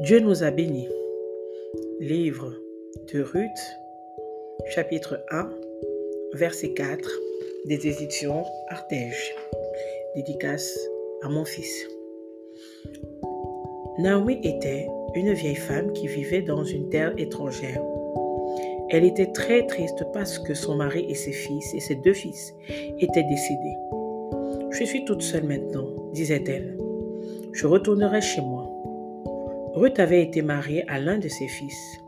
Dieu nous a bénis. Livre de Ruth, chapitre 1, verset 4 des éditions Artege. Dédicace à mon fils. Naomi était une vieille femme qui vivait dans une terre étrangère. Elle était très triste parce que son mari et ses fils et ses deux fils étaient décédés. Je suis toute seule maintenant, disait-elle. Je retournerai chez moi. Ruth avait été mariée à l'un de ses fils.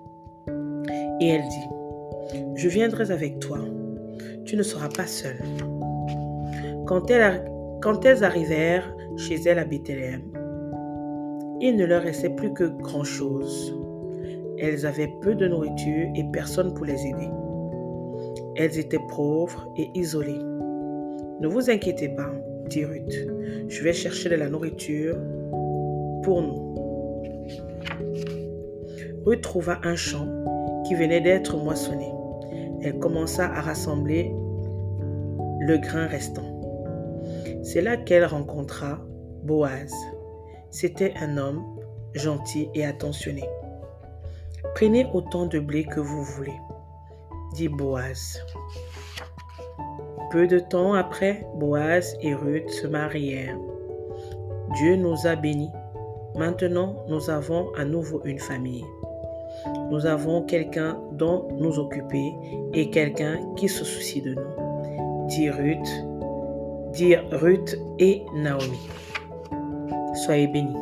Et elle dit, Je viendrai avec toi, tu ne seras pas seule. Quand, elles arrivèrent chez elle à Bethléem, il ne leur restait plus que grand-chose. Elles avaient peu de nourriture et personne pour les aider. Elles étaient pauvres et isolées. Ne vous inquiétez pas, dit Ruth. Je vais chercher de la nourriture pour nous. Ruth un champ qui venait d'être moissonné. Elle commença à rassembler le grain restant. C'est là qu'elle rencontra Boaz. C'était un homme gentil et attentionné. Prenez autant de blé que vous voulez, dit Boaz. Peu de temps après, Boaz et Ruth se marièrent. Dieu nous a bénis. Maintenant, nous avons à nouveau une famille. Nous avons quelqu'un dont nous occuper et quelqu'un qui se soucie de nous. Dit Ruth, dire Ruth et Naomi. Soyez bénis.